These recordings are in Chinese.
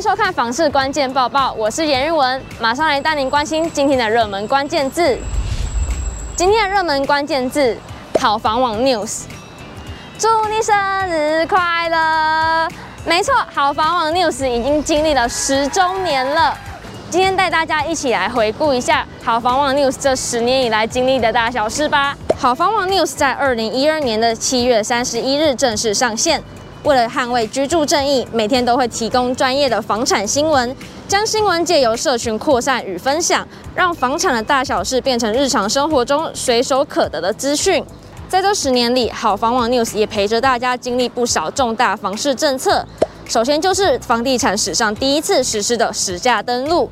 收看房市关键报报，我是严玉文，马上来带您关心今天的热门关键字。今天的热门关键字：好房网 News。祝你生日快乐！没错，好房网 News 已经经历了十周年了。今天带大家一起来回顾一下好房网 News 这十年以来经历的大小事吧。好房网 News 在二零一二年的七月三十一日正式上线。为了捍卫居住正义，每天都会提供专业的房产新闻，将新闻借由社群扩散与分享，让房产的大小事变成日常生活中随手可得的资讯。在这十年里，好房网 News 也陪着大家经历不少重大房市政策。首先就是房地产史上第一次实施的实价登录，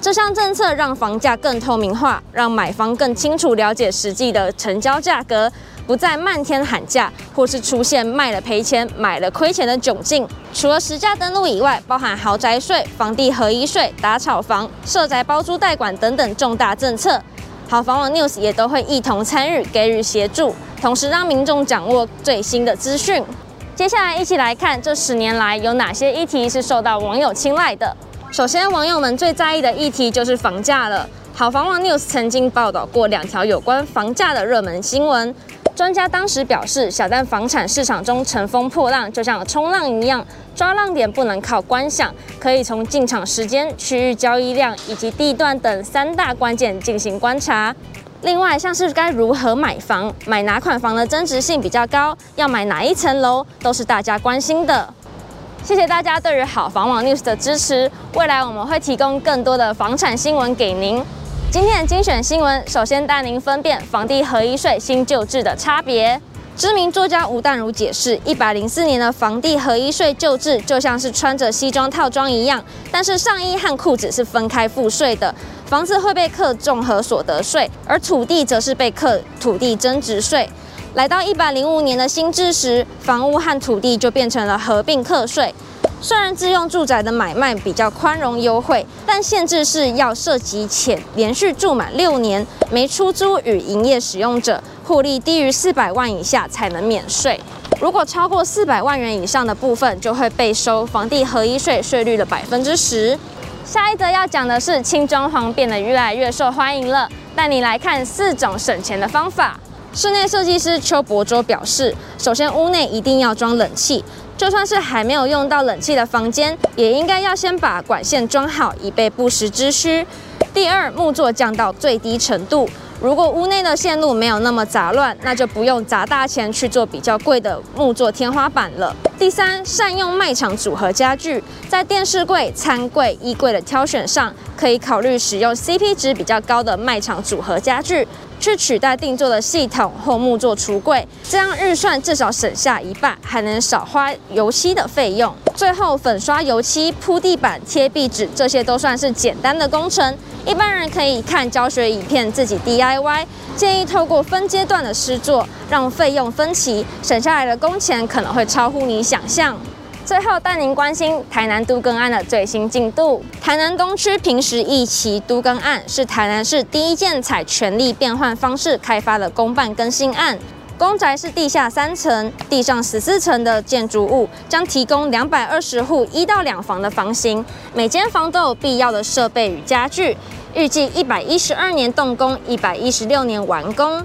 这项政策让房价更透明化，让买方更清楚了解实际的成交价格。不再漫天喊价，或是出现卖了赔钱、买了亏钱的窘境。除了实价登录以外，包含豪宅税、房地合一税、打炒房、社宅包租代管等等重大政策，好房网 News 也都会一同参与，给予协助，同时让民众掌握最新的资讯。接下来一起来看这十年来有哪些议题是受到网友青睐的。首先，网友们最在意的议题就是房价了。好房网 News 曾经报道过两条有关房价的热门新闻。专家当时表示，小蛋房产市场中乘风破浪，就像冲浪一样，抓浪点不能靠观想，可以从进场时间、区域交易量以及地段等三大关键进行观察。另外，像是该如何买房、买哪款房的增值性比较高、要买哪一层楼，都是大家关心的。谢谢大家对于好房网 News 的支持，未来我们会提供更多的房产新闻给您。今天的精选新闻，首先带您分辨房地合一税新旧制的差别。知名作家吴淡如解释，一百零四年的房地合一税旧制就像是穿着西装套装一样，但是上衣和裤子是分开付税的，房子会被课综合所得税，而土地则是被课土地增值税。来到一百零五年的新制时，房屋和土地就变成了合并课税。虽然自用住宅的买卖比较宽容优惠，但限制是要涉及且连续住满六年，没出租与营业使用者，获利低于四百万以下才能免税。如果超过四百万元以上的部分，就会被收房地合一税税率的百分之十。下一则要讲的是轻装潢变得越来越受欢迎了，带你来看四种省钱的方法。室内设计师邱伯洲表示，首先屋内一定要装冷气。就算是还没有用到冷气的房间，也应该要先把管线装好，以备不时之需。第二，木座降到最低程度。如果屋内的线路没有那么杂乱，那就不用砸大钱去做比较贵的木座天花板了。第三，善用卖场组合家具，在电视柜、餐柜、衣柜的挑选上，可以考虑使用 CP 值比较高的卖场组合家具。去取代定做的系统或木作橱柜，这样预算至少省下一半，还能少花油漆的费用。最后，粉刷油漆、铺地板、贴壁纸，这些都算是简单的工程，一般人可以看教学影片自己 DIY。建议透过分阶段的施作，让费用分期，省下来的工钱可能会超乎你想象。最后带您关心台南都更案的最新进度。台南东区平时一期都更案是台南市第一件采权力变换方式开发的公办更新案。公宅是地下三层、地上十四层的建筑物，将提供两百二十户一到两房的房型，每间房都有必要的设备与家具。预计一百一十二年动工，一百一十六年完工。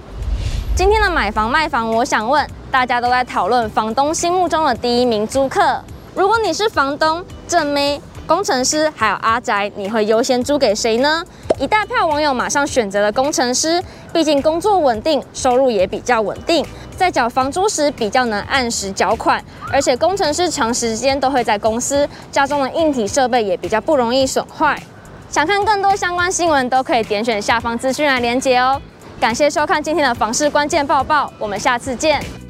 今天的买房卖房，我想问大家都在讨论房东心目中的第一名租客。如果你是房东、正妹、工程师，还有阿宅，你会优先租给谁呢？一大票网友马上选择了工程师，毕竟工作稳定，收入也比较稳定，在缴房租时比较能按时缴款，而且工程师长时间都会在公司，家中的硬体设备也比较不容易损坏。想看更多相关新闻，都可以点选下方资讯来连接哦。感谢收看今天的房市关键报报，我们下次见。